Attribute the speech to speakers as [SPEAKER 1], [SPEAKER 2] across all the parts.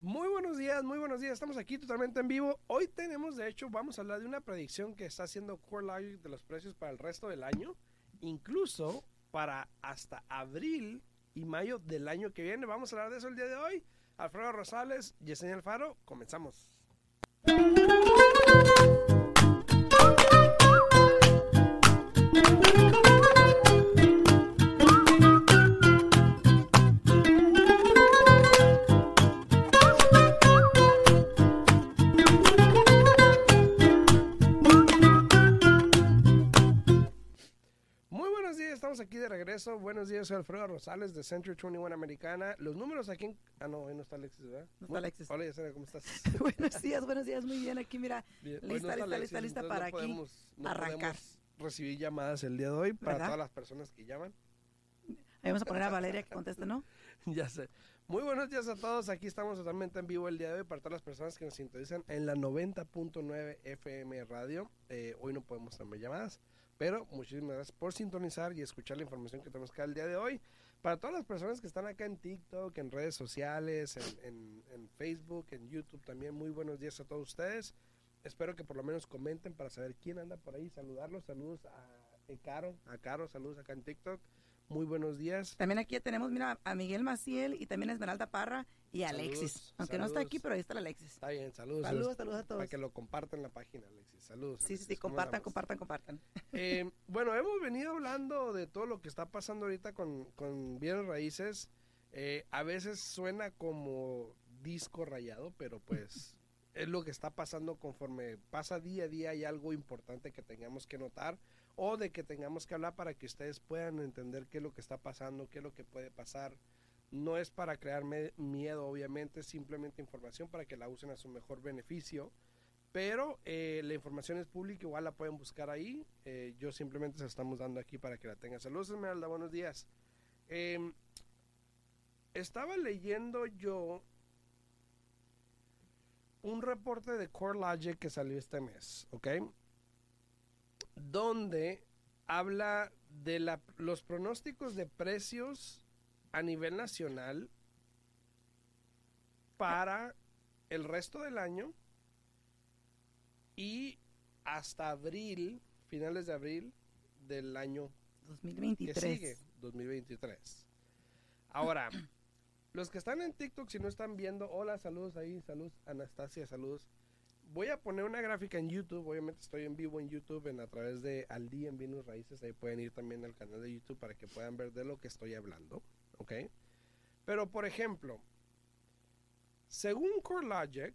[SPEAKER 1] Muy buenos días, muy buenos días. Estamos aquí totalmente en vivo. Hoy tenemos, de hecho, vamos a hablar de una predicción que está haciendo CoreLogic de los precios para el resto del año, incluso para hasta abril y mayo del año que viene. Vamos a hablar de eso el día de hoy. Alfredo Rosales, Yesenia Alfaro, comenzamos. Regreso. Buenos días, soy Alfredo Rosales de Century 21 Americana. Los números aquí en... Ah, no, hoy no está Alexis, ¿verdad?
[SPEAKER 2] No está Alexis.
[SPEAKER 1] Hola, Yesenia, ¿cómo estás?
[SPEAKER 2] buenos días, buenos días, muy bien. Aquí, mira,
[SPEAKER 1] Bien,
[SPEAKER 2] lista,
[SPEAKER 1] no
[SPEAKER 2] lista,
[SPEAKER 1] Alexis,
[SPEAKER 2] lista, lista
[SPEAKER 1] entonces
[SPEAKER 2] para
[SPEAKER 1] no
[SPEAKER 2] aquí
[SPEAKER 1] podemos- no
[SPEAKER 2] arrancar.
[SPEAKER 1] recibir llamadas el día de hoy para
[SPEAKER 2] ¿Verdad?
[SPEAKER 1] todas las personas que llaman.
[SPEAKER 2] Ahí vamos a poner a Valeria que conteste, ¿no?
[SPEAKER 1] ya sé. Muy buenos días a todos. Aquí estamos totalmente en vivo el día de hoy para todas las personas que nos sintonizan en la 90.9 FM Radio. Eh, hoy no podemos tomar llamadas, pero muchísimas gracias por sintonizar y escuchar la información que tenemos acá el día de hoy. Para todas las personas que están acá en TikTok, en redes sociales, en, en- Facebook, en YouTube también, muy buenos días a todos ustedes. Espero que por lo menos comenten para saber quién anda por ahí. Saludarlos. Saludos a eh, Caro, a Caro, saludos acá en TikTok. Muy buenos días.
[SPEAKER 2] También aquí ya tenemos, mira, a Miguel Maciel y también a Esmeralda Parra y a Alexis.
[SPEAKER 1] Saludos,
[SPEAKER 2] Aunque no está aquí,
[SPEAKER 1] saludos.
[SPEAKER 2] pero ahí está el Alexis.
[SPEAKER 1] Está bien, saludos.
[SPEAKER 2] Saludos, saludos a todos.
[SPEAKER 1] Para que lo compartan la página, Alexis. Saludos.
[SPEAKER 2] Sí, sí,
[SPEAKER 1] Alexis.
[SPEAKER 2] sí,
[SPEAKER 1] ¿Cómo
[SPEAKER 2] compartan, compartan, compartan.
[SPEAKER 1] Eh, bueno, hemos venido hablando de todo lo que está pasando ahorita con, con bienes raíces. Eh, a veces suena como disco rayado, pero pues es lo que está pasando conforme pasa día a día. Hay algo importante que tengamos que notar o de que tengamos que hablar para que ustedes puedan entender qué es lo que está pasando, qué es lo que puede pasar. No es para crear miedo, obviamente, simplemente información para que la usen a su mejor beneficio. Pero eh, la información es pública, igual la pueden buscar ahí. Eh, yo simplemente se estamos dando aquí para que la tengan. Saludos, Esmeralda, buenos días. Em, estaba leyendo yo un reporte de CoreLogic que salió este mes, ¿ok? Donde habla de la- los pronósticos de precios a nivel nacional para el resto del año y hasta abril, finales de abril del año que
[SPEAKER 2] 2023.
[SPEAKER 1] sigue, 2023. Ahora, los que están en TikTok, si no están viendo, hola, saludos ahí, saludos, Anastasia, saludos. Voy a poner una gráfica en YouTube, obviamente estoy en vivo en YouTube en, a través de Al Día en Bienes Raíces, ahí pueden ir también al canal de YouTube para que puedan ver de lo que estoy hablando, ¿ok? Pero, por ejemplo, según CoreLogic,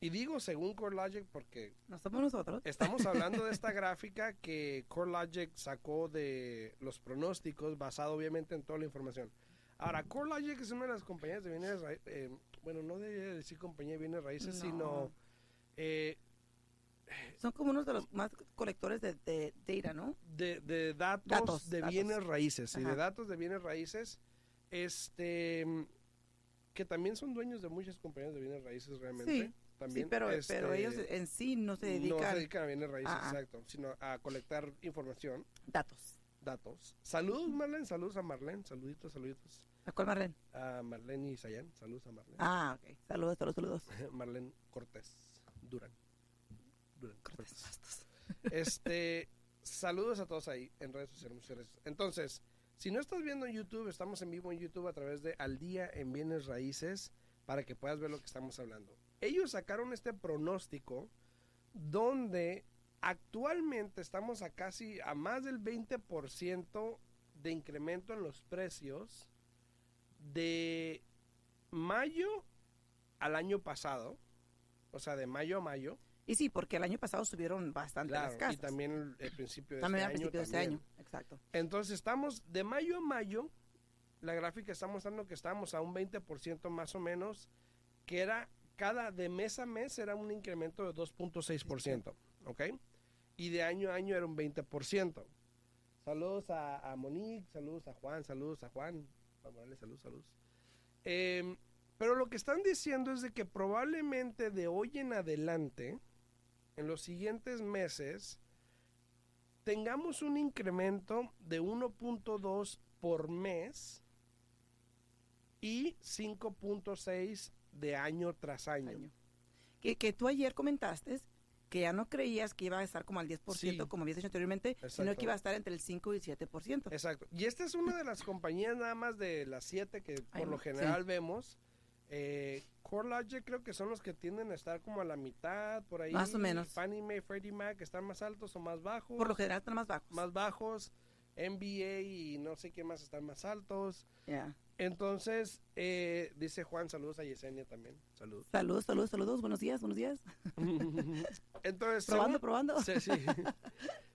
[SPEAKER 1] y digo según CoreLogic porque
[SPEAKER 2] No somos nosotros.
[SPEAKER 1] Estamos hablando de esta gráfica que CoreLogic sacó de los pronósticos, basado obviamente en toda la información. Ahora, CoreLogic es una de las compañías de bienes raíces, bueno, no debería decir compañía de bienes raíces,
[SPEAKER 2] No.
[SPEAKER 1] sino eh,
[SPEAKER 2] Son como unos de los más colectores de, de data, ¿no?
[SPEAKER 1] de, de datos,
[SPEAKER 2] Datos,
[SPEAKER 1] de
[SPEAKER 2] datos.
[SPEAKER 1] bienes raíces, y de datos de bienes raíces, este, que también son dueños de muchas compañías de bienes raíces realmente.
[SPEAKER 2] Sí,
[SPEAKER 1] También,
[SPEAKER 2] sí, pero, pero
[SPEAKER 1] este,
[SPEAKER 2] ellos en sí no se
[SPEAKER 1] no
[SPEAKER 2] dedican
[SPEAKER 1] se dedican a bienes raíces,
[SPEAKER 2] Ah, ah.
[SPEAKER 1] exacto, sino a colectar información.
[SPEAKER 2] datos.
[SPEAKER 1] datos. Saludos, Marlene. Saludos a Marlene. Saluditos, saluditos.
[SPEAKER 2] ¿A cuál Marlene?
[SPEAKER 1] A Marlene y Sayan. Saludos a Marlene.
[SPEAKER 2] Ah, ok. Saludos, saludos, saludos.
[SPEAKER 1] Marlene Cortés.
[SPEAKER 2] Cortés. Bastos.
[SPEAKER 1] Este, saludos a todos ahí en redes sociales. muchas gracias. Entonces, si no estás viendo en YouTube, estamos en vivo en YouTube a través de Al Día en Bienes Raíces para que puedas ver lo que estamos hablando. Ellos sacaron este pronóstico donde actualmente estamos a casi a más del 20% de incremento en los precios de mayo al año pasado, o sea, de mayo a mayo,
[SPEAKER 2] Y sí, porque el año pasado subieron bastante las
[SPEAKER 1] claro,
[SPEAKER 2] casas.
[SPEAKER 1] y también el, el principio de
[SPEAKER 2] También
[SPEAKER 1] este
[SPEAKER 2] al
[SPEAKER 1] año.
[SPEAKER 2] principio de este año. Exacto.
[SPEAKER 1] Entonces estamos de mayo a mayo, la gráfica está mostrando que estamos a un 20% más o menos, que era cada de mes a mes era un incremento de 2.6%, ¿ok? Y de año a año era un 20%. Saludos a, a Monique, saludos a Juan, saludos a Juan. Vamos a darle saludos, saludos. Em, pero lo que están diciendo es de que probablemente de hoy en adelante, en los siguientes meses, tengamos un incremento de 1.2 por mes y 5.6 de año tras año.
[SPEAKER 2] año. Que, que tú ayer comentaste que ya no creías que iba a estar como al 10%,
[SPEAKER 1] Sí.
[SPEAKER 2] como habías dicho anteriormente, sino que iba a estar entre el 5 y 7%.
[SPEAKER 1] Exacto. Y esta es una de las compañías nada más de las siete que por
[SPEAKER 2] Ay,
[SPEAKER 1] lo
[SPEAKER 2] sí.
[SPEAKER 1] general vemos. Eh, CoreLogic creo que son los que tienden a estar como a la mitad, por ahí.
[SPEAKER 2] Más o menos.
[SPEAKER 1] Fannie Mae, Freddie Mac están más altos o más bajos.
[SPEAKER 2] Por lo general están más bajos.
[SPEAKER 1] Más bajos. NBA y no sé qué más están más altos.
[SPEAKER 2] Ya.
[SPEAKER 1] Entonces, eh, dice Juan, saludos a Yesenia también. Saludos.
[SPEAKER 2] Saludos, saludos, saludos. Buenos días, buenos días.
[SPEAKER 1] Entonces,
[SPEAKER 2] Probando,
[SPEAKER 1] según-
[SPEAKER 2] probando.
[SPEAKER 1] Sí, sí.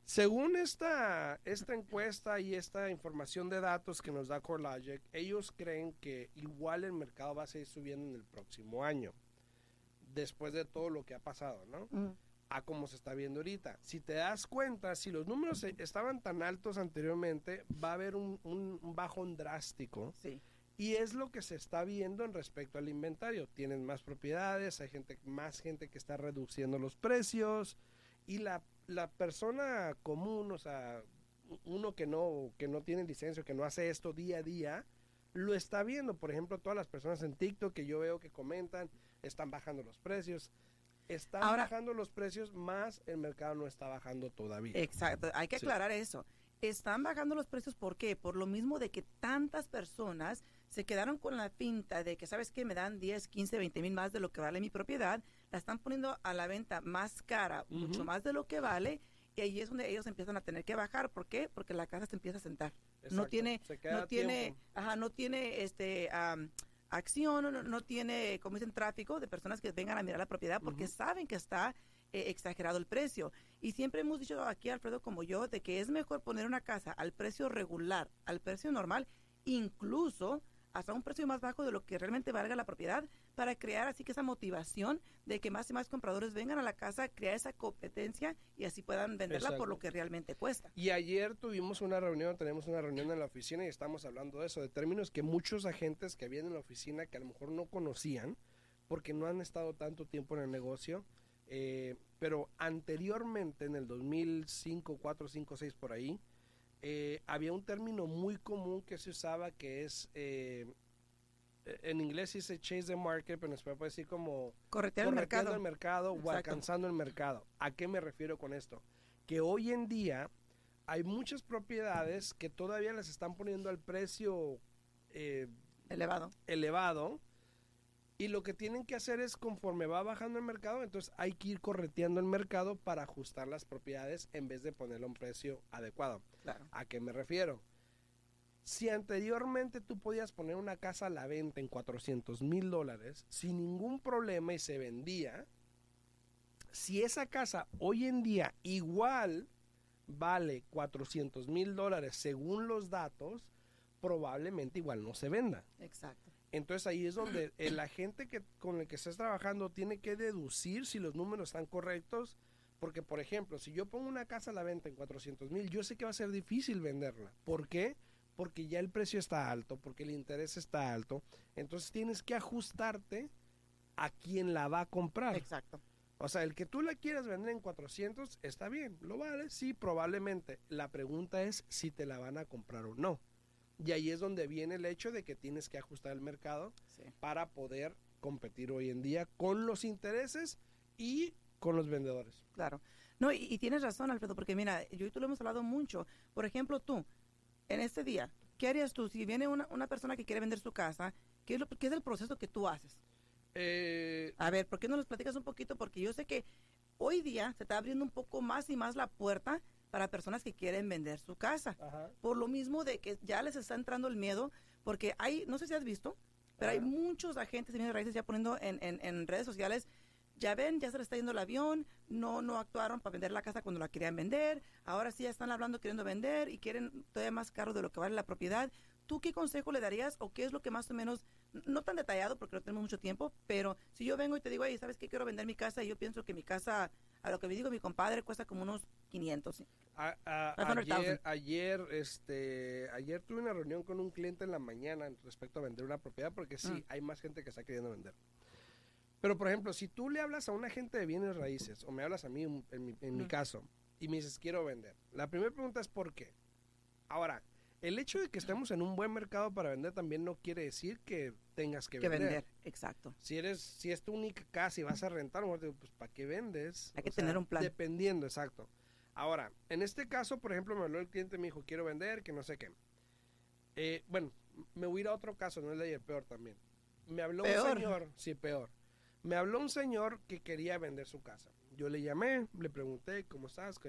[SPEAKER 1] Según esta, esta encuesta y esta información de datos que nos da CoreLogic, ellos creen que igual el mercado va a seguir subiendo en el próximo año, después de todo lo que ha pasado, ¿no?
[SPEAKER 2] Mm,
[SPEAKER 1] A como se está viendo ahorita. Si te das cuenta, si los números e- estaban tan altos anteriormente, va a haber un, un- un bajón drástico.
[SPEAKER 2] Sí.
[SPEAKER 1] Y es lo que se está viendo en respecto al inventario. Tienen más propiedades, hay gente, más gente que está reduciendo los precios y la, la persona común, o sea, uno que no, que no tiene licencia, que no hace esto día a día, lo está viendo. Por ejemplo, todas las personas en TikTok que yo veo que comentan, están bajando los precios. Están
[SPEAKER 2] Ahora-
[SPEAKER 1] bajando los precios, más el mercado no está bajando todavía.
[SPEAKER 2] Exacto, hay que
[SPEAKER 1] Sí.
[SPEAKER 2] aclarar eso. Están bajando los precios, ¿por qué? Por lo mismo de que tantas personas se quedaron con la pinta de que, ¿sabes qué? Me dan 10, 15, 20 mil más de lo que vale mi propiedad, la están poniendo a la venta más cara, mucho más de lo que vale, y ahí es donde ellos empiezan a tener que bajar. ¿Por qué? Porque la casa se empieza a sentar. No tiene, no tiene,
[SPEAKER 1] tiempo.
[SPEAKER 2] ajá, no tiene este am, acción, no, no tiene, como dicen, tráfico de personas que vengan a mirar la propiedad porque saben que está eh, exagerado el precio. Y siempre hemos dicho aquí, Alfredo, como yo, de que es mejor poner una casa al precio regular, al precio normal, incluso hasta un precio más bajo de lo que realmente valga la propiedad, para crear así que esa motivación de que más y más compradores vengan a la casa, crear esa competencia y así puedan venderla por lo que realmente cuesta.
[SPEAKER 1] Y ayer tuvimos una reunión, tenemos una reunión en la oficina y estamos hablando de eso, de términos que muchos agentes que habían en la oficina que a lo mejor no conocían porque no han estado tanto tiempo en el negocio, eh, pero anteriormente en el 2005, 4, 5, 6 por ahí, eh, había un término muy común que se usaba que es, eh, en inglés dice chase the market, pero en español puede decir como
[SPEAKER 2] Corretear el
[SPEAKER 1] correteando
[SPEAKER 2] mercado.
[SPEAKER 1] el mercado o alcanzando el mercado. ¿A qué me refiero con esto? Que hoy en día hay muchas propiedades que todavía las están poniendo al precio eh,
[SPEAKER 2] Elevado.
[SPEAKER 1] elevado y lo que tienen que hacer es conforme va bajando el mercado, entonces hay que ir correteando el mercado para ajustar las propiedades en vez de ponerlo a un precio adecuado.
[SPEAKER 2] Claro.
[SPEAKER 1] ¿A qué me refiero? Si anteriormente tú podías poner una casa a la venta en 400 mil dólares sin ningún problema y se vendía, si esa casa hoy en día igual vale 400 mil dólares según los datos, probablemente igual no se venda.
[SPEAKER 2] Exacto.
[SPEAKER 1] Entonces ahí es donde el agente que, con el que estás trabajando tiene que deducir si los números están correctos. Porque, por ejemplo, si yo pongo una casa a la venta en 400 mil, yo sé que va a ser difícil venderla. ¿Por qué? Porque ya el precio está alto, porque el interés está alto. Entonces tienes que ajustarte a quien la va a comprar.
[SPEAKER 2] Exacto.
[SPEAKER 1] O sea, el que tú la quieras vender en 400 está bien, lo vale, sí, probablemente. La pregunta es si te la van a comprar o no. Y ahí es donde viene el hecho de que tienes que ajustar el mercado
[SPEAKER 2] Sí.
[SPEAKER 1] para poder competir hoy en día con los intereses y con los vendedores.
[SPEAKER 2] Claro. No, y, y tienes razón, Alfredo, porque mira, yo y tú lo hemos hablado mucho. Por ejemplo, tú, en este día, ¿qué harías tú si viene una, una persona que quiere vender su casa? ¿Qué es, lo, ¿Qué es el proceso que tú haces?
[SPEAKER 1] Eh,
[SPEAKER 2] A ver, ¿por qué no nos platicas un poquito? Porque yo sé que hoy día se está abriendo un poco más y más la puerta para personas que quieren vender su casa.
[SPEAKER 1] ajá,
[SPEAKER 2] Por lo mismo de que ya les está entrando el miedo, porque hay, no sé si has visto, pero hay muchos agentes de bienes raíces ya poniendo en, en- en redes sociales, ya ven, ya se les está yendo el avión, no, no actuaron para vender la casa cuando la querían vender, ahora sí ya están hablando queriendo vender y quieren todavía más caro de lo que vale la propiedad. ¿Tú qué consejo le darías o qué es lo que más o menos, no tan detallado porque no tenemos mucho tiempo, pero si yo vengo y te digo, ¿sabes qué? Quiero vender mi casa y yo pienso que mi casa, a lo que me digo mi compadre, cuesta como unos 500.
[SPEAKER 1] a- a-
[SPEAKER 2] 500,000.
[SPEAKER 1] ayer, ayer, este, ayer tuve una reunión con un cliente en la mañana respecto a vender una propiedad porque sí,
[SPEAKER 2] Mm.
[SPEAKER 1] hay más gente que está queriendo vender. Pero, por ejemplo, si tú le hablas a un agente de bienes raíces o me hablas a mí en, mi, en mi caso y me dices, quiero vender. La primera pregunta es ¿por qué? Ahora, el hecho de que estemos en un buen mercado para vender también no quiere decir que tengas que,
[SPEAKER 2] Que
[SPEAKER 1] vender.
[SPEAKER 2] vender, exacto.
[SPEAKER 1] Si eres, si es tu única casa y vas a rentar, pues ¿para qué vendes?
[SPEAKER 2] Hay que
[SPEAKER 1] O sea,
[SPEAKER 2] tener un plan.
[SPEAKER 1] Dependiendo, exacto. Ahora, en este caso, por ejemplo, me habló el cliente y me dijo, quiero vender, que no sé qué. Eh, bueno, me voy a ir a otro caso, no es de ayer, peor también. Me habló un señor, sí, peor. Me habló un señor que quería vender su casa. Yo le llamé, le pregunté, ¿cómo estás?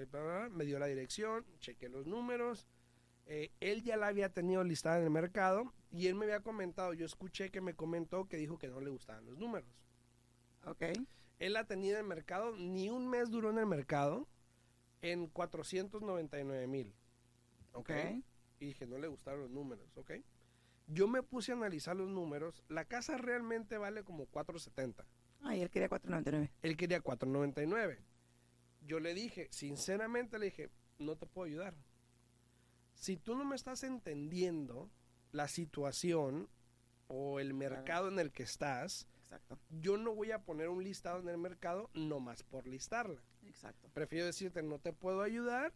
[SPEAKER 1] Me dio la dirección, chequé los números. Eh, él ya la había tenido listada en el mercado y él me había comentado, yo escuché que me comentó que dijo que no le gustaban los números.
[SPEAKER 2] Ok.
[SPEAKER 1] Él la tenía en el mercado, ni un mes duró en el mercado, en 499 mil.
[SPEAKER 2] Ok.
[SPEAKER 1] Y dije, no le gustaron los números, ¿ok? Yo me puse a analizar los números. La casa realmente vale como 470.
[SPEAKER 2] Ah, y él quería 499.
[SPEAKER 1] Él quería 499. Yo le dije, sinceramente le dije, no te puedo ayudar. Si tú no me estás entendiendo la situación o el mercado en el que estás,
[SPEAKER 2] Exacto.
[SPEAKER 1] yo no voy a poner un listado en el mercado nomás por listarla.
[SPEAKER 2] Exacto.
[SPEAKER 1] Prefiero decirte, no te puedo ayudar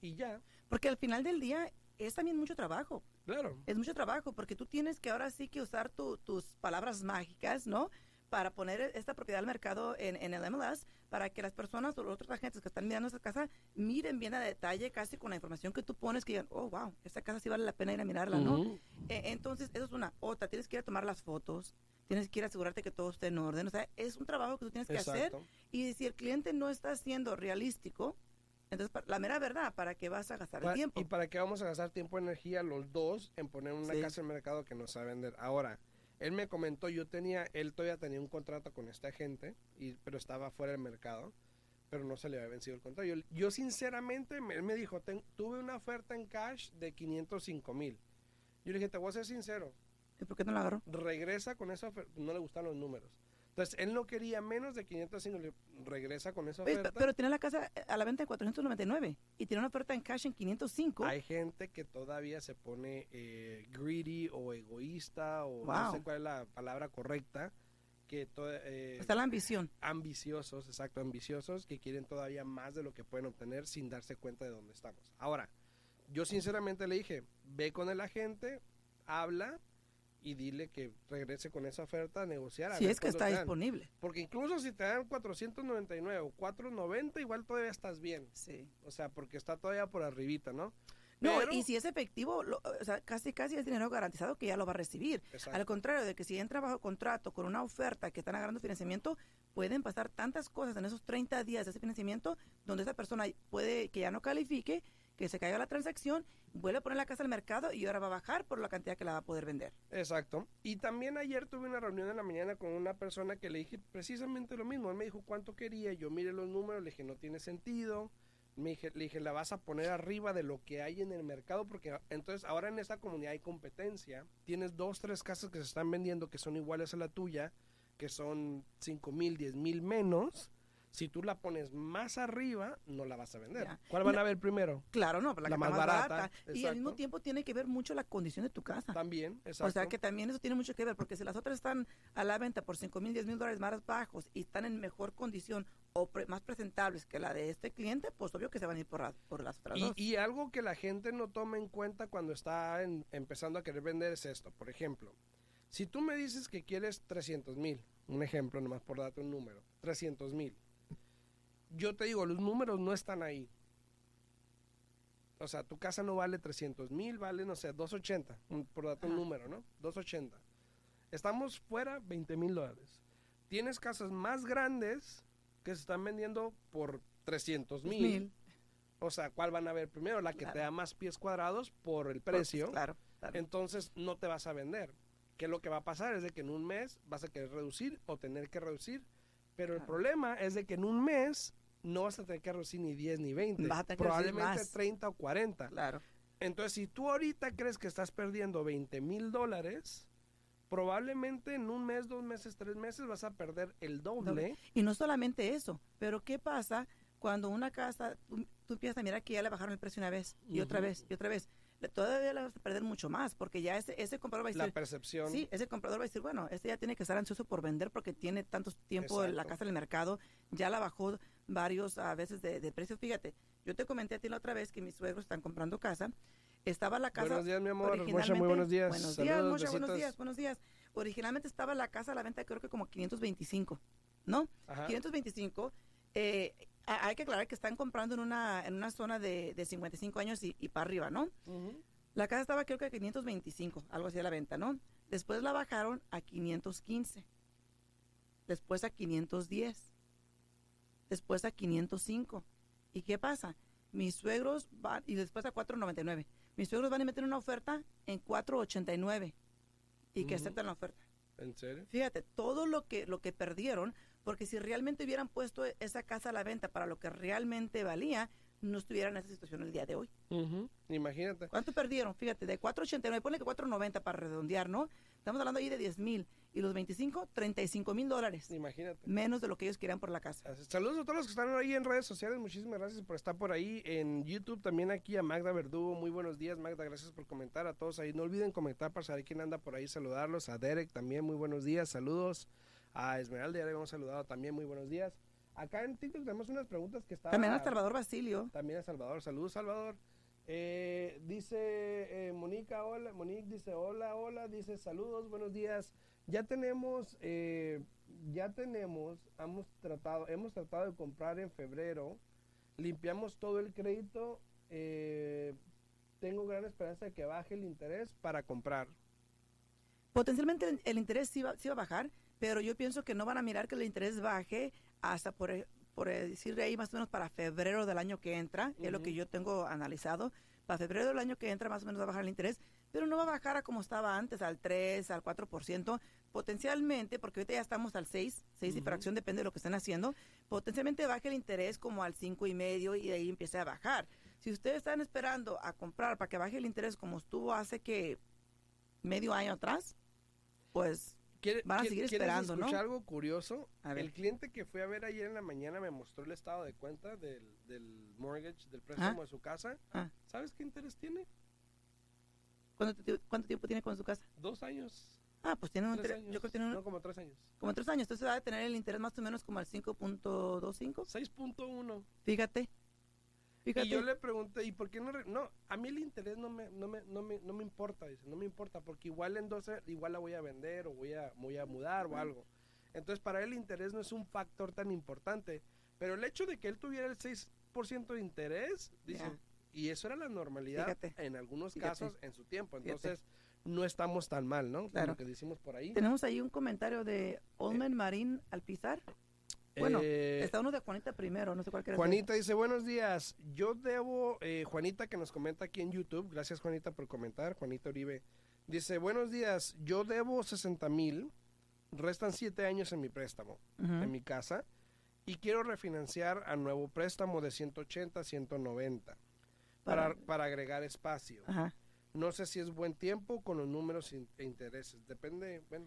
[SPEAKER 1] y ya.
[SPEAKER 2] Porque al final del día es también mucho trabajo.
[SPEAKER 1] Claro.
[SPEAKER 2] Es mucho trabajo porque tú tienes que ahora sí que usar tu- tus palabras mágicas, ¿no? Para poner esta propiedad al mercado en, en el MLS para que las personas o los otros agentes que están mirando esta casa miren bien a detalle, casi con la información que tú pones, que digan, oh, wow, esta casa sí vale la pena ir a mirarla, ¿no? Eh, entonces, eso es una. Otra, tienes que ir a tomar las fotos, tienes que ir a asegurarte que todo esté en orden. O sea, es un trabajo que tú tienes que hacer. Y si el cliente no está siendo realístico, entonces, la mera verdad, ¿para qué vas a gastar el tiempo?
[SPEAKER 1] ¿Y para qué vamos a gastar tiempo y energía los dos en poner una
[SPEAKER 2] Sí.
[SPEAKER 1] casa en el mercado que no sabe vender? Ahora, él me comentó, yo tenía, él todavía tenía un contrato con este agente, y, pero estaba fuera del mercado, pero no se le había vencido el contrato. Yo, yo sinceramente, me- él me dijo, "Ten- tuve una oferta en cash de 505 mil. Yo le dije, te voy a ser sincero,
[SPEAKER 2] ¿Y por qué no la agarró?
[SPEAKER 1] regresa con esa oferta, no le gustan los números. Entonces, él no quería menos de 505, le regresa con esa
[SPEAKER 2] Oye,
[SPEAKER 1] oferta.
[SPEAKER 2] pe- pero tiene la casa eh, a la venta en 499 y tiene una oferta en cash en 505.
[SPEAKER 1] Hay gente que todavía se pone eh, greedy o egoísta o no
[SPEAKER 2] Wow.
[SPEAKER 1] sé cuál es la palabra correcta, que eh,
[SPEAKER 2] Está la ambición.
[SPEAKER 1] ambiciosos, exacto, ambiciosos, que quieren todavía más de lo que pueden obtener sin darse cuenta de dónde estamos. Ahora, yo sinceramente le dije, ve con el agente, habla y dile que regrese con esa oferta a negociar. a
[SPEAKER 2] Si es que está disponible.
[SPEAKER 1] Porque incluso si te dan 499 o 490, igual todavía estás bien.
[SPEAKER 2] Sí.
[SPEAKER 1] O sea, porque está todavía por arribita, ¿no?
[SPEAKER 2] No,
[SPEAKER 1] Pero-
[SPEAKER 2] y si es efectivo, lo- o sea, casi casi es dinero garantizado que ya lo va a recibir.
[SPEAKER 1] Exacto.
[SPEAKER 2] Al contrario de que si entra bajo contrato con una oferta que están agarrando financiamiento, pueden pasar tantas cosas en esos 30 días de ese financiamiento donde esa persona puede que ya no califique, que se caiga la transacción, vuelve a poner la casa al mercado y ahora va a bajar por la cantidad que la va a poder vender.
[SPEAKER 1] Exacto. Y también ayer tuve una reunión en la mañana con una persona que le dije precisamente lo mismo. Él me dijo cuánto quería. Yo miré los números, le dije no tiene sentido. Me dije, le dije la vas a poner arriba de lo que hay en el mercado porque entonces ahora en esta comunidad hay competencia. Tienes dos, tres casas que se están vendiendo que son iguales a la tuya, que son cinco mil, diez mil menos. Si tú la pones más arriba, no la vas a vender.
[SPEAKER 2] Ya.
[SPEAKER 1] ¿Cuál van a ver primero?
[SPEAKER 2] Claro, no, la,
[SPEAKER 1] más barata,
[SPEAKER 2] barata. Y al mismo tiempo tiene que ver mucho la condición de tu casa.
[SPEAKER 1] También, exacto.
[SPEAKER 2] O sea que también eso tiene mucho que ver, porque si las otras están a la venta por 5 mil, 10 mil dólares más bajos y están en mejor condición o pre- más presentables que la de este cliente, pues obvio que se van a ir por, la- por las otras
[SPEAKER 1] Y,
[SPEAKER 2] dos.
[SPEAKER 1] y algo que la gente no toma en cuenta cuando está en- empezando a querer vender es esto. Por ejemplo, si tú me dices que quieres 300 mil, un ejemplo nomás por darte un número, 300 mil, yo te digo, los números no están ahí. O sea, tu casa no vale 300 mil, vale, no sé, 280, un- por darte un número, ¿no? 280. Estamos fuera 20 mil dólares. Tienes casas más grandes que se están vendiendo por 300 mil. O sea, ¿cuál van a ver primero? La que
[SPEAKER 2] Claro.
[SPEAKER 1] te da más pies cuadrados por el
[SPEAKER 2] Pues,
[SPEAKER 1] precio.
[SPEAKER 2] claro, claro.
[SPEAKER 1] Entonces no te vas a vender. ¿Qué es lo que va a pasar? Es de que en un mes vas a querer reducir o tener que reducir. Pero el problema es de que en un mes no vas a tener que reducir ni 10 ni 20.
[SPEAKER 2] Vas a tener
[SPEAKER 1] probablemente
[SPEAKER 2] más.
[SPEAKER 1] 30 o 40.
[SPEAKER 2] claro.
[SPEAKER 1] Entonces, si tú ahorita crees que estás perdiendo 20 mil dólares, probablemente en un mes, dos meses, tres meses vas a perder el doble.
[SPEAKER 2] Doble. Y no solamente eso, pero ¿qué pasa cuando una casa, tú, tú empiezas a mirar que ya le bajaron el precio una vez y otra vez y otra vez? Todavía le vas a perder mucho más, porque ya ese, ese comprador va a
[SPEAKER 1] La
[SPEAKER 2] decir,
[SPEAKER 1] percepción.
[SPEAKER 2] Sí, ese comprador va a decir, bueno, este ya tiene que estar ansioso por vender porque tiene tanto tiempo en la
[SPEAKER 1] Exacto.
[SPEAKER 2] casa del mercado, ya la bajó varios a veces de, de precios. Fíjate, yo te comenté a ti la otra vez que mis suegros están comprando casa. Estaba la casa.
[SPEAKER 1] Buenos días, mi amor. Muy buenos días.
[SPEAKER 2] Buenos días,
[SPEAKER 1] Saludos,
[SPEAKER 2] buenos días, buenos días. Originalmente estaba la casa a la venta creo que como 525, ¿no?
[SPEAKER 1] Ajá.
[SPEAKER 2] 525. eh, hay que aclarar que están comprando en una, en una zona de, de 55 años y, y para arriba, ¿no? La casa estaba creo que a 525, algo así a la venta, ¿no? Después la bajaron a 515. Después a 510. Después a 505. ¿Y qué pasa? Mis suegros van, y después a 499. Mis suegros van a meter una oferta en 489 y que
[SPEAKER 1] Ujú.
[SPEAKER 2] aceptan la oferta.
[SPEAKER 1] ¿En serio?
[SPEAKER 2] Fíjate, todo lo que, lo que perdieron, porque si realmente hubieran puesto esa casa a la venta para lo que realmente valía, no estuvieran en esa situación el día de hoy.
[SPEAKER 1] Ujú. Imagínate.
[SPEAKER 2] ¿Cuánto perdieron? Fíjate, de 4.89, ponle que 4.90 para redondear, ¿no? Estamos hablando ahí de 10 mil. Y los 25, 35 mil dólares.
[SPEAKER 1] Imagínate.
[SPEAKER 2] Menos de lo que ellos querían por la casa.
[SPEAKER 1] Saludos a todos los que están ahí en redes sociales. Muchísimas gracias por estar por ahí. En YouTube también aquí a Magda Verdugo. Muy buenos días, Magda. Gracias por comentar a todos ahí. No olviden comentar para saber quién anda por ahí. Saludarlos. A Derek también. Muy buenos días. Saludos. A Esmeralda ya le hemos saludado también. Muy buenos días. Acá en TikTok tenemos unas preguntas que están.
[SPEAKER 2] También a Salvador Basilio.
[SPEAKER 1] También a Salvador. Saludos, Salvador. Eh, dice eh, Mónica, hola. Monique dice hola, hola. Dice saludos, buenos días. Ya tenemos, eh, ya tenemos, hemos tratado, hemos tratado de comprar en febrero. Limpiamos todo el crédito. eh, tengo gran esperanza de que baje el interés para comprar.
[SPEAKER 2] Potencialmente el, el interés sí va, sí va a bajar, pero yo pienso que no van a mirar que el interés baje hasta por, eh, por decir ahí más o menos para febrero del año que entra, es lo que yo tengo analizado. Para febrero del año que entra más o menos va a bajar el interés, pero no va a bajar a como estaba antes, al 3, al 4%, potencialmente, porque ahorita ya estamos al 6, 6 y
[SPEAKER 1] Ujú.
[SPEAKER 2] fracción, depende de lo que estén haciendo, potencialmente baje el interés como al 5 y medio y de ahí empiece a bajar. Si ustedes están esperando a comprar para que baje el interés como estuvo hace que medio año atrás, pues
[SPEAKER 1] ¿Quiere-
[SPEAKER 2] Van a seguir
[SPEAKER 1] ¿Quieres
[SPEAKER 2] esperando, ¿no?
[SPEAKER 1] escuchar algo curioso?
[SPEAKER 2] A ver.
[SPEAKER 1] El cliente que fui a ver ayer en la mañana me mostró el estado de cuenta del, del mortgage, del préstamo de su casa.
[SPEAKER 2] Ah.
[SPEAKER 1] ¿Sabes qué interés tiene?
[SPEAKER 2] ¿Cuánto, cuánto tiempo tiene con su casa?
[SPEAKER 1] Dos años.
[SPEAKER 2] Ah, pues tiene un
[SPEAKER 1] Tres años.
[SPEAKER 2] yo creo que tiene un-
[SPEAKER 1] No, como tres años.
[SPEAKER 2] como tres años, entonces va a tener el interés más o menos como al 5.25,
[SPEAKER 1] 6.1.
[SPEAKER 2] fíjate. Fíjate.
[SPEAKER 1] Y yo le pregunté, ¿y por qué no? No, a mí el interés no me, no me, no me, no me importa, dice, no me importa, porque igual en 12, igual la voy a vender o voy a, voy a mudar o algo. Entonces, para él el interés no es un factor tan importante. Pero el hecho de que él tuviera el 6% de interés, dice,
[SPEAKER 2] Ya.
[SPEAKER 1] Y eso era la normalidad
[SPEAKER 2] Fíjate.
[SPEAKER 1] en algunos
[SPEAKER 2] Fíjate.
[SPEAKER 1] casos en su tiempo.
[SPEAKER 2] Fíjate.
[SPEAKER 1] Entonces, no estamos tan mal, ¿no?
[SPEAKER 2] Claro.
[SPEAKER 1] Lo que decimos por ahí.
[SPEAKER 2] Tenemos ahí un comentario de Olmen Marín Alpizar. Bueno,
[SPEAKER 1] Eh,
[SPEAKER 2] Está uno de Juanita primero, no sé cuál quieres
[SPEAKER 1] Juanita dice, buenos días, yo debo, eh, Juanita que nos comenta aquí en YouTube, gracias Juanita por comentar, Juanita Uribe, dice, buenos días, yo debo 60 mil, restan 7 años en mi préstamo,
[SPEAKER 2] Ujú.
[SPEAKER 1] en mi casa, y quiero refinanciar a nuevo préstamo de 180 a 190 para,
[SPEAKER 2] Para-
[SPEAKER 1] agregar espacio.
[SPEAKER 2] Ajá.
[SPEAKER 1] No sé si es buen tiempo con los números e intereses, depende, bueno,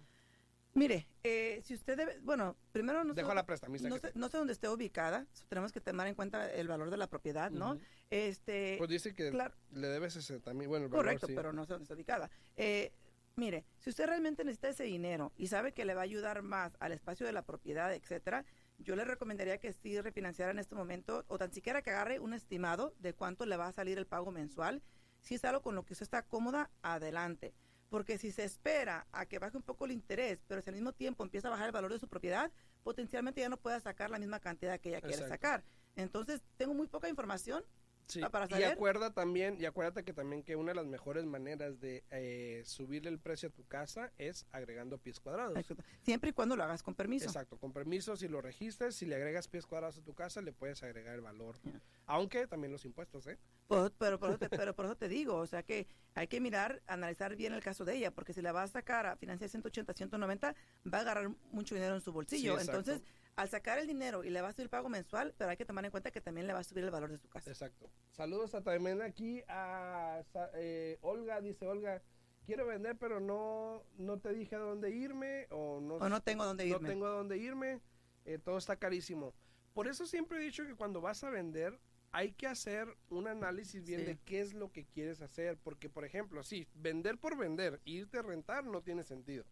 [SPEAKER 2] Mire, eh, si usted debe, bueno, primero no sé,
[SPEAKER 1] dejo a la prestamista.
[SPEAKER 2] no sé,
[SPEAKER 1] te-
[SPEAKER 2] no sé dónde esté ubicada, tenemos que tomar en cuenta el valor de la propiedad, ¿no? Este,
[SPEAKER 1] Pues dice que
[SPEAKER 2] claro.
[SPEAKER 1] le debe 60 mil, bueno, el valor,
[SPEAKER 2] Correcto,
[SPEAKER 1] sí.
[SPEAKER 2] pero no sé dónde está ubicada. Eh, mire, si usted realmente necesita ese dinero y sabe que le va a ayudar más al espacio de la propiedad, etcétera, yo le recomendaría que sí refinanciara en este momento o tan siquiera que agarre un estimado de cuánto le va a salir el pago mensual. Si es algo con lo que usted está cómoda, adelante. Porque si se espera a que baje un poco el interés, pero si al mismo tiempo empieza a bajar el valor de su propiedad, potencialmente ya no pueda sacar la misma cantidad que ella quiere sacar. Entonces, tengo muy poca información.
[SPEAKER 1] Sí,
[SPEAKER 2] Ah, para
[SPEAKER 1] y acuerda también, y acuérdate que también que una de las mejores maneras de eh, subirle el precio a tu casa es agregando pies cuadrados.
[SPEAKER 2] Siempre y cuando lo hagas con permiso.
[SPEAKER 1] Exacto, con permiso, si lo registras, si le agregas pies cuadrados a tu casa, le puedes agregar el valor. Aunque también los impuestos, ¿eh?
[SPEAKER 2] Por- pero, por eso te, pero por eso te digo, o sea que hay que mirar, analizar bien el caso de ella, porque si la va a sacar a financiar 180, 190, va a agarrar mucho dinero en su bolsillo.
[SPEAKER 1] Sí.
[SPEAKER 2] Entonces, al sacar el dinero y le va a subir el pago mensual, pero hay que tomar en cuenta que también le va a subir el valor de su casa.
[SPEAKER 1] Exacto. Saludos a también aquí a eh, Olga, dice Olga, quiero vender, pero no, no te dije a dónde irme o no,
[SPEAKER 2] O no tengo dónde
[SPEAKER 1] no
[SPEAKER 2] irme.
[SPEAKER 1] tengo a dónde irme, eh, todo está carísimo. Por eso siempre he dicho que cuando vas a vender hay que hacer un análisis bien
[SPEAKER 2] Sí.
[SPEAKER 1] de qué es lo que quieres hacer, porque por ejemplo, sí, vender por vender, irte a rentar no tiene sentido.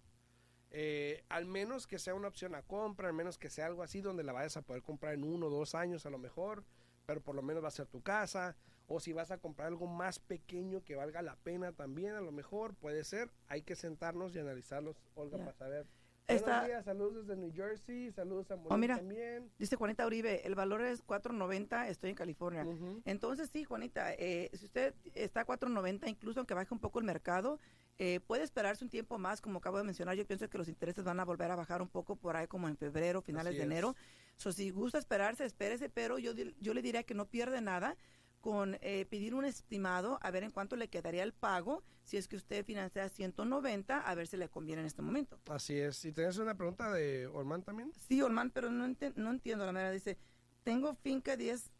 [SPEAKER 1] Eh, al menos que sea una opción a compra, al menos que sea algo así donde la vayas a poder comprar en uno o dos años a lo mejor, pero por lo menos va a ser tu casa. O si vas a comprar algo más pequeño que valga la pena también, a lo mejor puede ser. Hay que sentarnos y analizarlos, Olga, para saber.
[SPEAKER 2] Está-
[SPEAKER 1] Buenos días, saludos desde New Jersey, saludos a Monique
[SPEAKER 2] Oh, mira.
[SPEAKER 1] también.
[SPEAKER 2] Dice Juanita Uribe, el valor es 4.90, estoy en California. Entonces sí, Juanita, eh, si usted está a 4.90, incluso aunque baje un poco el mercado, eh, puede esperarse un tiempo más, como acabo de mencionar, yo pienso que los intereses van a volver a bajar un poco por ahí como en febrero, finales
[SPEAKER 1] Así
[SPEAKER 2] de
[SPEAKER 1] es.
[SPEAKER 2] enero. So, si gusta esperarse, espérese, pero yo, yo le diría que no pierde nada con eh, pedir un estimado, a ver en cuánto le quedaría el pago, si es que usted financia 190, a ver si le conviene en este momento.
[SPEAKER 1] Así es. ¿Y tienes una pregunta de Orman también?
[SPEAKER 2] Sí, Olman, pero no, ente- no entiendo la manera. Dice, tengo finca 10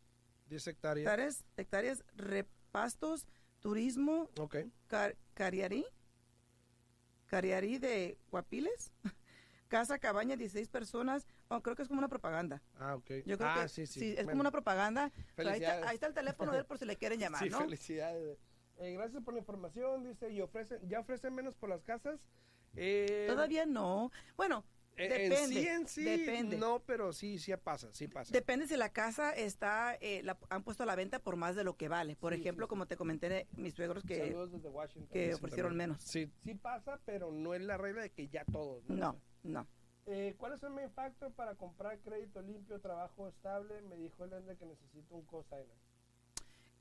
[SPEAKER 1] 10 hectáreas.
[SPEAKER 2] hectáreas, hectáreas, repastos, turismo,
[SPEAKER 1] Ok.
[SPEAKER 2] car- cariarí, cariarí de Guapiles, casa, cabaña, 16 personas. Oh, creo que es como una propaganda.
[SPEAKER 1] Ah, ok.
[SPEAKER 2] Yo creo
[SPEAKER 1] ah,
[SPEAKER 2] que
[SPEAKER 1] sí, sí.
[SPEAKER 2] es
[SPEAKER 1] Bueno,
[SPEAKER 2] como una propaganda. Pero ahí, está,
[SPEAKER 1] Felicidades.
[SPEAKER 2] ahí está el teléfono de él por si le quieren llamar,
[SPEAKER 1] Sí,
[SPEAKER 2] ¿no?
[SPEAKER 1] felicidades. Eh, gracias por la información. Dice, y ofrecen, ¿ya ofrecen menos por las casas? Eh,
[SPEAKER 2] Todavía no. Bueno, depende,
[SPEAKER 1] En sí, en sí,
[SPEAKER 2] depende.
[SPEAKER 1] no, pero sí, sí pasa, sí pasa.
[SPEAKER 2] Depende si la casa está, eh, la han puesto a la venta por más de lo que vale. Por
[SPEAKER 1] Sí,
[SPEAKER 2] ejemplo,
[SPEAKER 1] sí.
[SPEAKER 2] como te comenté, mis suegros que
[SPEAKER 1] Saludos desde Washington.
[SPEAKER 2] que ofrecieron
[SPEAKER 1] también.
[SPEAKER 2] menos.
[SPEAKER 1] Sí, sí pasa, pero no es la regla de que ya todos.
[SPEAKER 2] no, no.
[SPEAKER 1] Eh, ¿Cuál es el main factor para comprar crédito limpio, trabajo estable? Me dijo el Ender que necesito un cosigner.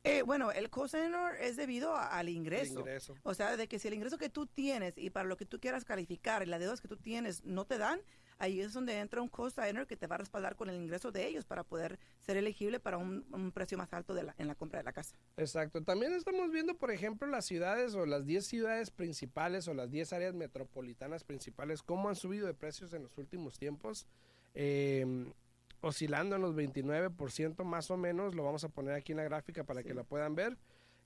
[SPEAKER 2] Eh, bueno, el cosigner es debido a- al ingreso. O sea, de que si el ingreso que tú tienes y para lo que tú quieras calificar y las deudas que tú tienes no te dan, ahí es donde entra un cosigner que te va a respaldar con el ingreso de ellos para poder ser elegible para un, un precio más alto de la, en la compra de la casa.
[SPEAKER 1] Exacto. También estamos viendo, por ejemplo, las ciudades o las 10 ciudades principales o las 10 áreas metropolitanas principales, cómo han subido de precios en los últimos tiempos. Eh, oscilando en los 29% más o menos. Lo vamos a poner aquí en la gráfica para
[SPEAKER 2] Sí.
[SPEAKER 1] que la puedan ver.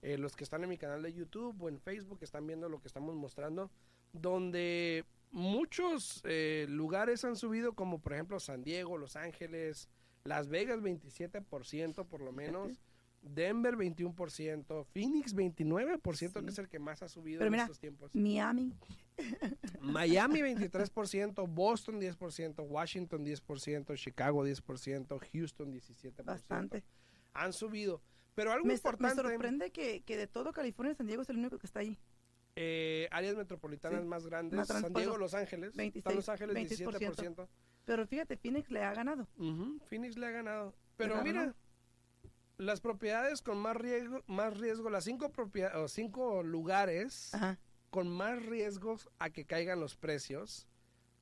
[SPEAKER 1] Eh, los que están en mi canal de YouTube o en Facebook están viendo lo que estamos mostrando. Donde muchos eh, lugares han subido, como por ejemplo San Diego, Los Ángeles, Las Vegas 27% por lo menos. Denver 21%, Phoenix 29%,
[SPEAKER 2] Sí.
[SPEAKER 1] que es el que más ha subido
[SPEAKER 2] Pero
[SPEAKER 1] en
[SPEAKER 2] mira,
[SPEAKER 1] estos tiempos.
[SPEAKER 2] Miami,
[SPEAKER 1] Miami 23%, Boston 10%, Washington 10%, Chicago 10%, Houston 17%.
[SPEAKER 2] bastante.
[SPEAKER 1] Han subido. Pero algo
[SPEAKER 2] Me, sor- me
[SPEAKER 1] importante,
[SPEAKER 2] sorprende que, que de todo California, San Diego es el único que está ahí.
[SPEAKER 1] eh, áreas metropolitanas
[SPEAKER 2] Sí,
[SPEAKER 1] más grandes,
[SPEAKER 2] más
[SPEAKER 1] San Diego, Los Ángeles, están
[SPEAKER 2] 26,
[SPEAKER 1] Los Ángeles
[SPEAKER 2] 26%.
[SPEAKER 1] 17%.
[SPEAKER 2] Pero fíjate, Phoenix le ha ganado.
[SPEAKER 1] Phoenix le ha ganado. Pero
[SPEAKER 2] Claro,
[SPEAKER 1] mira,
[SPEAKER 2] ¿no?
[SPEAKER 1] las propiedades con más riesgo, más riesgo las cinco, propia- o cinco lugares
[SPEAKER 2] Ajá.
[SPEAKER 1] Con más riesgos a que caigan los precios,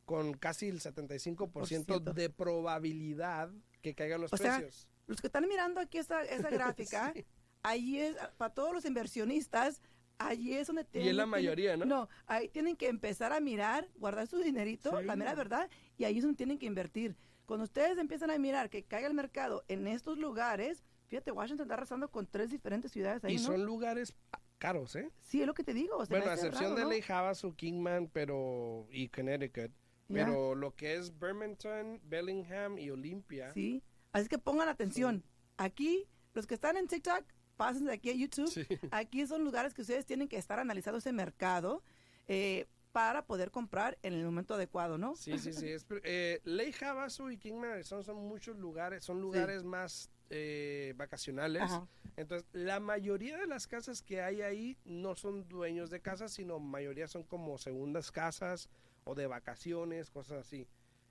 [SPEAKER 1] con casi el 75%
[SPEAKER 2] Por ciento.
[SPEAKER 1] de probabilidad que caigan los
[SPEAKER 2] O sea,
[SPEAKER 1] precios.
[SPEAKER 2] Los que están mirando aquí esa, esa gráfica,
[SPEAKER 1] Sí.
[SPEAKER 2] ahí es, para todos los inversionistas, allí es donde
[SPEAKER 1] Y
[SPEAKER 2] tienen...
[SPEAKER 1] es la mayoría, ¿no?
[SPEAKER 2] No, ahí tienen que empezar a mirar, guardar su dinerito,
[SPEAKER 1] Sí.
[SPEAKER 2] la mera verdad, y ahí es donde tienen que invertir. Cuando ustedes empiezan a mirar que caiga el mercado en estos lugares, fíjate, Washington está arrasando con tres diferentes ciudades ahí,
[SPEAKER 1] y
[SPEAKER 2] ¿no?
[SPEAKER 1] son lugares caros, ¿eh?
[SPEAKER 2] Sí, es lo que te digo.
[SPEAKER 1] Bueno, a excepción
[SPEAKER 2] raro,
[SPEAKER 1] de. Lake Havasu, Kingman, pero y Connecticut. Pero lo que es Birmingham, Bellingham y Olympia.
[SPEAKER 2] Sí, así que pongan atención. Aquí, los que están en TikTok, pásense aquí a YouTube.
[SPEAKER 1] Sí.
[SPEAKER 2] Aquí son lugares que ustedes tienen que estar analizando ese mercado eh, para poder comprar en el momento adecuado, ¿no?
[SPEAKER 1] Sí, sí, sí. Es, eh, Lake Havasu y Kingman, Arizona son muchos lugares, son lugares más eh, vacacionales.
[SPEAKER 2] Ajá.
[SPEAKER 1] Entonces, la mayoría de las casas que hay ahí no son dueños de casas, sino mayoría son como segundas casas o de vacaciones, cosas así.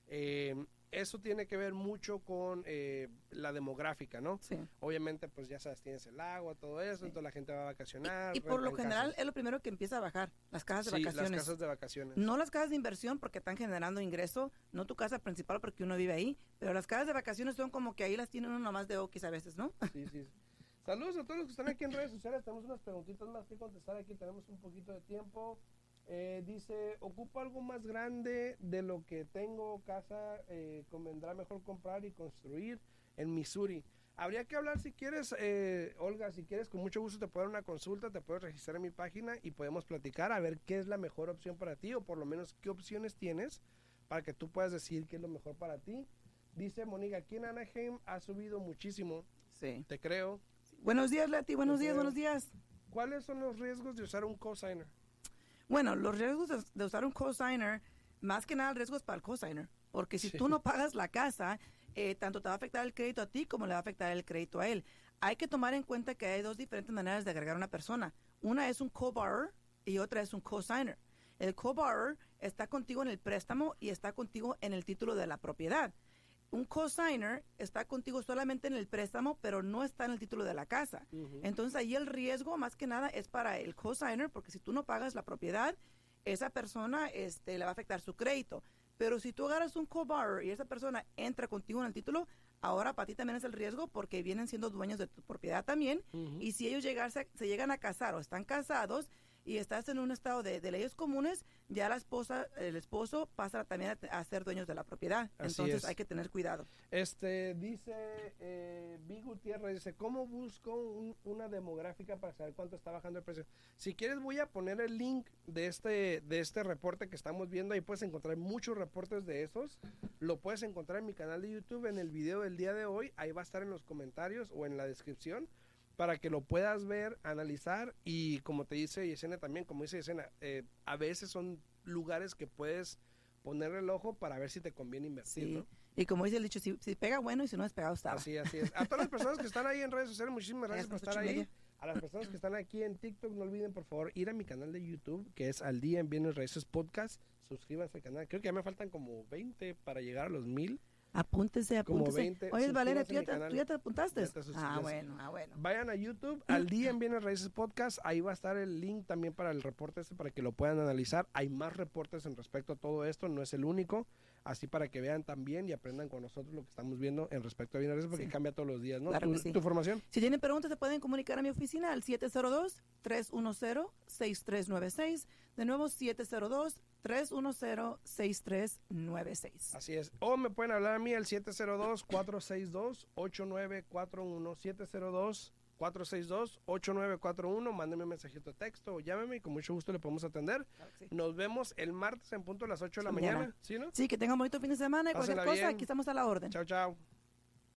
[SPEAKER 1] Eh, eso tiene que ver mucho con eh, la demográfica, ¿no?
[SPEAKER 2] Sí.
[SPEAKER 1] Obviamente, pues ya sabes, tienes el agua, todo eso, entonces la gente va a vacacionar.
[SPEAKER 2] Y por lo general
[SPEAKER 1] casas.
[SPEAKER 2] es lo primero que empieza a bajar, las casas de
[SPEAKER 1] Sí,
[SPEAKER 2] vacaciones.
[SPEAKER 1] las casas de vacaciones.
[SPEAKER 2] No las casas de inversión porque están generando ingreso, no tu casa principal porque uno vive ahí, pero las casas de vacaciones son como que ahí las tienen uno más de okis a veces, ¿no?
[SPEAKER 1] Sí, sí. Saludos a todos los que están aquí en redes sociales. Tenemos unas preguntitas más que contestar aquí. Tenemos un poquito de tiempo. Eh, dice, ocupo algo más grande de lo que tengo casa. Eh, convendrá mejor comprar y construir en Missouri. Habría que hablar si quieres, eh, Olga, si quieres, con mucho gusto te puedo dar una consulta, te puedo registrar en mi página y podemos platicar a ver qué es la mejor opción para ti o por lo menos qué opciones tienes para que tú puedas decir qué es lo mejor para ti. Dice Mónica, aquí en Anaheim ha subido muchísimo,
[SPEAKER 2] Sí.
[SPEAKER 1] te creo.
[SPEAKER 2] Buenos días, Leti, buenos días, buenos días.
[SPEAKER 1] ¿Cuáles son los riesgos de usar un cosigner?
[SPEAKER 2] Bueno, los riesgos de, usar un cosigner, más que nada el riesgo es para el cosigner, porque si tú no pagas la casa, eh, tanto te va a afectar el crédito a ti como le va a afectar el crédito a él. Hay que tomar en cuenta que hay dos diferentes maneras de agregar a una persona. Una es un co-borrower y otra es un co-signer. El co-borrower está contigo en el préstamo y está contigo en el título de la propiedad. Un co-signer está contigo solamente en el préstamo, pero no está en el título de la casa. Entonces ahí el riesgo más que nada es para el co-signer, porque si tú no pagas la propiedad, esa persona este, le va a afectar su crédito. Pero si tú agarras un co-borrower y esa persona entra contigo en el título, ahora para ti también es el riesgo porque vienen siendo dueños de tu propiedad también. Y si ellos llegarse, se llegan a casar o están casados, y estás en un estado de, leyes comunes, ya la esposa, el esposo pasa también a, ser dueños de la propiedad. Entonces hay que tener cuidado.
[SPEAKER 1] Este dice eh, Gutiérrez dice cómo busco una demográfica para saber cuánto está bajando el precio. Si quieres voy a poner el link de este de este reporte que estamos viendo ahí puedes encontrar muchos reportes de esos. Lo puedes encontrar en mi canal de YouTube en el video del día de hoy. Ahí va a estar en los comentarios o en la descripción para que lo puedas ver, analizar y como te dice Yesenia también, como dice Yesenia, eh, a veces son lugares que puedes poner el ojo para ver si te conviene invertir.
[SPEAKER 2] Sí. Y como dice el dicho, si, pega bueno y si no es pegado está.
[SPEAKER 1] Así, así es. A todas las personas que están ahí en redes sociales, muchísimas gracias por estar ahí. A las personas que están aquí en TikTok, no olviden por favor ir a mi canal de YouTube, que es Al Día en Bienes Raíces Podcast. Suscríbanse al canal. Creo que ya me faltan como 20 para llegar a los mil.
[SPEAKER 2] Apúntese, apúntese. Oye, Valeria, ¿tú ya, te, apuntaste? ah, bueno, ah, bueno.
[SPEAKER 1] Vayan a YouTube, al día en Bienes Raíces Podcast. Ahí va a estar el link también para el reporte este para que lo puedan analizar. Hay más reportes en respecto a todo esto, no es el único. Así para que vean también y aprendan con nosotros lo que estamos viendo en respecto a bienes raíces, porque cambia todos los días, ¿no?
[SPEAKER 2] Claro
[SPEAKER 1] ¿Tu, ¿Tu, formación?
[SPEAKER 2] Si tienen preguntas, se pueden comunicar a mi oficina al 702-310-6396. De nuevo, 702 310-6396.
[SPEAKER 1] Así es. O me pueden hablar a mí al 702-462-8941. 702-462-8941. Mándenme un mensajito de texto o llámeme y con mucho gusto le podemos atender. Nos vemos el martes en punto a las 8 de la mañana. ¿Sí, no?
[SPEAKER 2] Sí, que tengan un bonito fin de semana y cualquier cosa, aquí estamos a la orden.
[SPEAKER 1] Chao, chao.